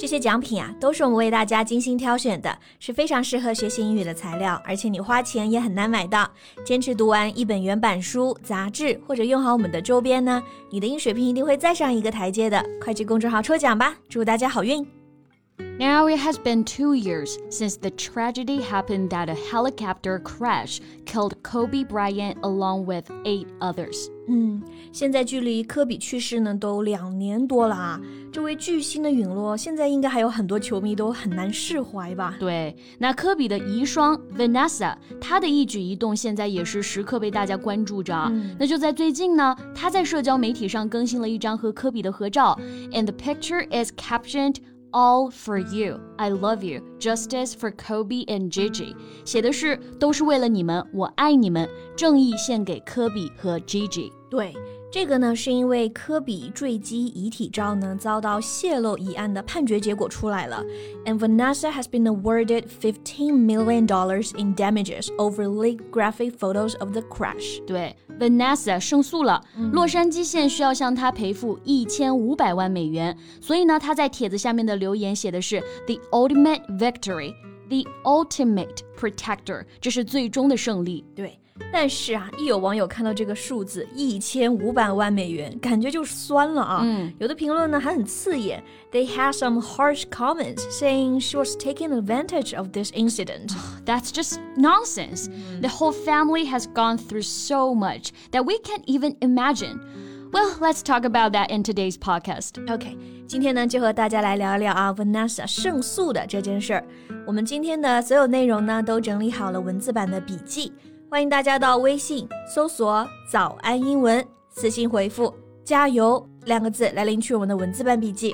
这些奖品啊，都是我们为大家精心挑选的，是非常适合学习英语的材料，而且你花钱也很难买到。坚持读完一本原版书、杂志，或者用好我们的周边呢，你的英语水平一定会再上一个台阶的。快去公众号抽奖吧，祝大家好运 ！Now it has been two years since the tragedy happened that a helicopter crash killed Kobe Bryant along with eight others. 嗯，现在距离科比去世呢都两年多了啊，这位巨星的陨落，现在应该还有很多球迷都很难释怀吧？对，那科比的遗孀 Vanessa，她的一举一动现在也是时刻被大家关注着。嗯、那就在最近呢，她在社交媒体上更新了一张和科比的合照，and the picture is captioned All for you. I love you. Justice for Kobe and Gigi. 写的是都是为了你们，我爱你们，正义献给科比和 Gigi。对。这个呢，是因为科比坠机遗体照呢遭到泄露一案的判决结果出来了，and Vanessa has been awarded fifteen million dollars in damages over leaked graphic photos of the crash。对，Vanessa 胜诉了，洛杉矶县需要向他赔付一千五百万美元。所以呢，他在帖子下面的留言写的是 “the ultimate victory”，“the ultimate protector”，这是最终的胜利。对。 但是啊，一有网友看到这个数字一千五百万美元，感觉就酸了啊。嗯，有的评论呢还很刺眼，They had some harsh comments saying she was taking advantage of this incident. That's just nonsense. The whole family has gone through so much that we can't even imagine. Well, let's talk about that in today's podcast. OK，今天呢就和大家来聊一聊啊，Vanessa 胜诉的这件事儿。我们今天的所有内容呢都整理好了文字版的笔记。 欢迎大家到微信搜索“早安英文”，私信回复“加油”两个字来领取我们的文字版笔记。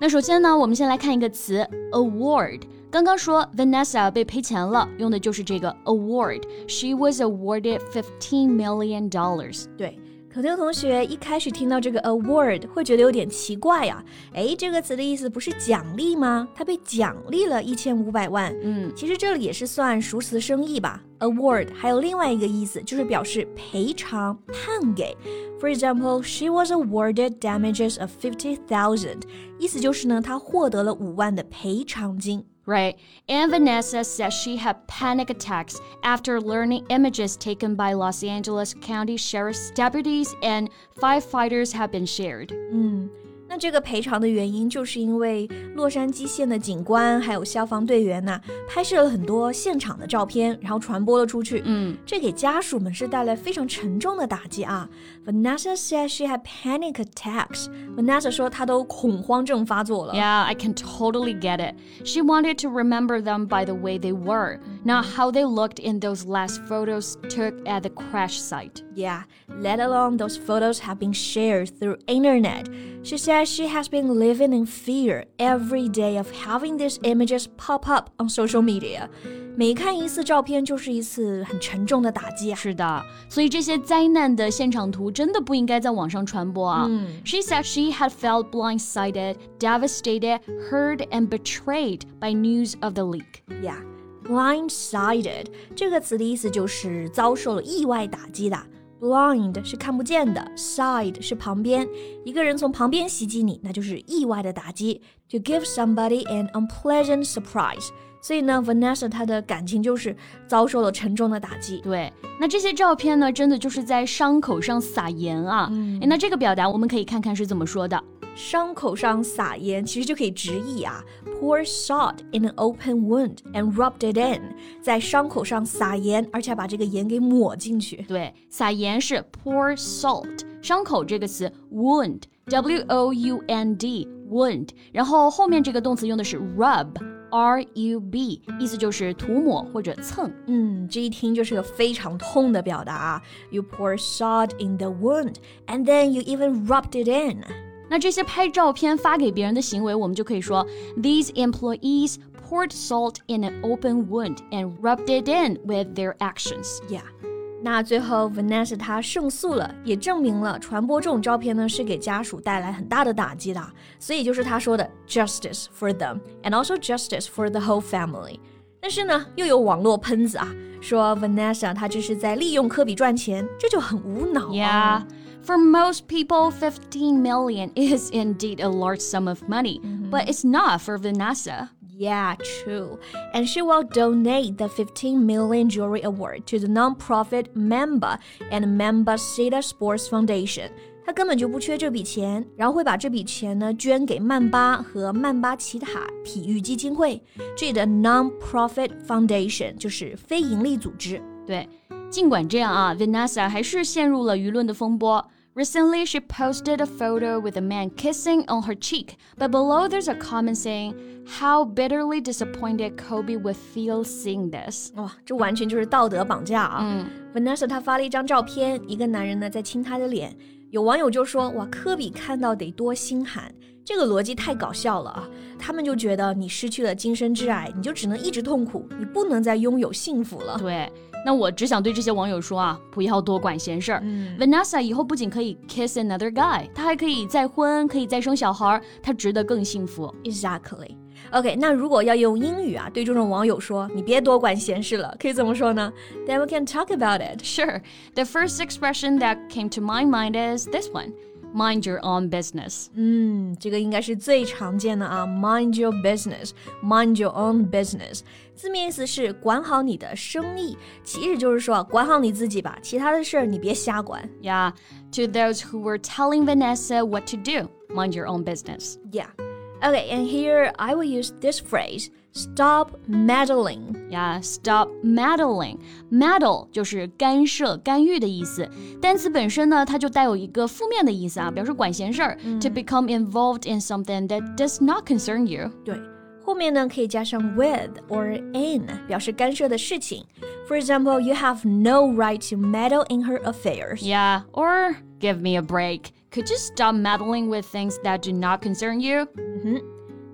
那首先呢，我们先来看一个词 “award”。刚刚说 Vanessa 被赔钱了，用的就是这个 award。She was awarded fifteen million dollars。对。可能同学一开始听到这个 award 会觉得有点奇怪呀，哎，这个词的意思不是奖励吗？他被奖励了一千五百万。嗯，其实这里也是算熟词生义吧。award 还有另外一个意思，就是表示赔偿、判给。For example, she was awarded damages of fifty thousand，意思就是呢，她获得了五万的赔偿金。Right. And Vanessa says she had panic attacks after learning images taken by Los Angeles County Sheriff's deputies and firefighters have been shared. 嗯。那这个赔偿的原因，就是因为洛杉矶县的警官还有消防队员呐，拍摄了很多现场的照片，然后传播了出去。嗯，这给家属们是带来非常沉重的打击啊。Vanessa said she had panic attacks. Vanessa 说她都恐慌症发作了。Yeah, I can totally get it. She wanted to remember them by the way they were, not how they looked in those last photos took at the crash site. Yeah, let alone those photos have been shared through internet. She said says she has been living in fear every day of having these images pop up on social media. 每看一次照片就是一次很沉重的打击啊！是的，所以这些灾难的现场图真的不应该在网上传播啊。嗯、she said she had felt blindsided, devastated, hurt, and betrayed by news of the leak. Yeah, blindsided 这个词的意思就是遭受了意外打击的。 Blind 是看不见的，side 是旁边，一个人从旁边袭击你，那就是意外的打击。To give somebody an unpleasant surprise，所以呢，Vanessa 她的感情就是遭受了沉重的打击。对，那这些照片呢，真的就是在伤口上撒盐啊。嗯，那这个表达我们可以看看是怎么说的。伤口上撒盐，其实就可以直译啊，pour salt in an open wound and rubbed it in，在伤口上撒盐，而且把这个盐给抹进去。对，撒盐是 pour salt，伤口这个词 wound，w o u n d wound，然后后面这个动词用的是 rub。R U B，意思就是涂抹或者蹭。嗯，这一听就是个非常痛的表达啊。You pour salt in the wound, and then you even rubbed it in. 那这些拍照片发给别人的行为，我们就可以说：These employees poured salt in an open wound and rubbed it in with their actions. Yeah. 那最后 Vanessa 她胜诉了，也证明了传播这种照片呢是给家属带来很大的打击的。所以就是她说的 justice for them and also justice for the whole family。但是呢，又有网络喷子啊，说 Vanessa 她这是在利用科比赚钱，这就很无脑、啊。Yeah. For most people, 15 million is indeed a large sum of money, mm -hmm. but it's not for Vanessa. Yeah, true. And she will donate the 15 million jewelry award to the nonprofit Mamba and Mamba Cita Sports Foundation. 他根本就不缺这笔钱，然后会把这笔钱呢捐给曼巴和曼巴奇塔体育基金会。这里的 non-profit foundation 就是非盈利组织。对，尽管这样啊，Vanessa 还是陷入了舆论的风波。 Recently, she posted a photo with a man kissing on her cheek, but below there's a comment saying how bitterly disappointed Kobe would feel seeing this. 哇，这完全就是道德绑架啊！嗯，Vanessa 她发了一张照片，一个男人呢在亲她的脸，有网友就说哇，科比看到得多心寒。 这个逻辑太搞笑了啊！他们就觉得你失去了今生挚爱，你就只能一直痛苦，你不能再拥有幸福了。对。那我只想对这些网友说啊，不要多管闲事儿。Vanessa 以后不仅可以 kiss another guy，她还可以再婚，可以再生小孩，她值得更幸福。Exactly. OK，那如果要用英语啊，对这种网友说，你别多管闲事了，可以怎么说呢？Then we can talk about it. Sure. The first expression that came to my mind is this one. Mind your own business。嗯，这个应该是最常见的啊。Mind your business，mind your own business，字面意思是管好你的生意，其实就是说管好你自己吧，其他的事儿你别瞎管。Yeah, to those who were telling Vanessa what to do, mind your own business. Yeah. Okay, and here I will use this phrase. Stop meddling. Yeah, stop meddling. Meddle 就是干涉、干预的意思。单词本身呢，它就带有一个负面的意思啊，表示管闲事儿。嗯、to become involved in something that does not concern you. 对，后面呢可以加上 with or in，表示干涉的事情。For example, you have no right to meddle in her affairs. Yeah, or give me a break. Could you stop meddling with things that do not concern you? 嗯哼。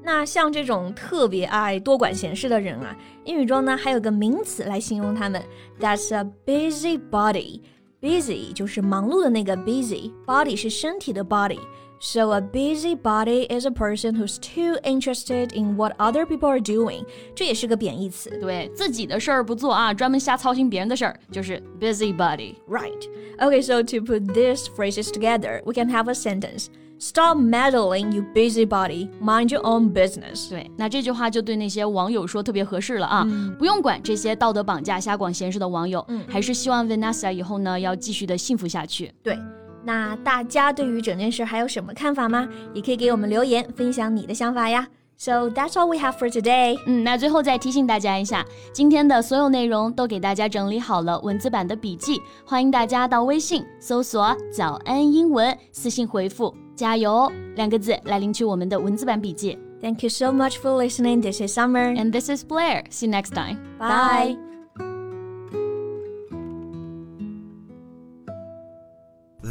那像这种特别爱多管闲事的人啊，英语中呢还有个名词来形容他们，That's a busybody。Busy 就是忙碌的那个 busy，body 是身体的 body。 So a busybody is a person who's too interested in what other people are doing。这也是个贬义词，对自己的事儿不做啊，专门瞎操心别人的事儿，就是 busybody。Right. Okay, so to put these phrases together, we can have a sentence. Stop meddling, you busybody. Mind your own business. 对，那这句话就对那些网友说特别合适了啊！嗯、不用管这些道德绑架、瞎管闲事的网友，嗯、还是希望 Vanessa 以后呢要继续的幸福下去。对， 那大家对于整件事还有什么看法吗？也可以给我们留言，分享你的想法呀。So that's all we have for today. 嗯，那最后再提醒大家一下，今天的所有内容都给大家整理好了文字版的笔记，欢迎大家到微信搜索“早安英文”，私信回复“加油”两个字来领取我们的文字版笔记。Thank you so much for listening. This is Summer. And this is Blair. See you next time. Bye.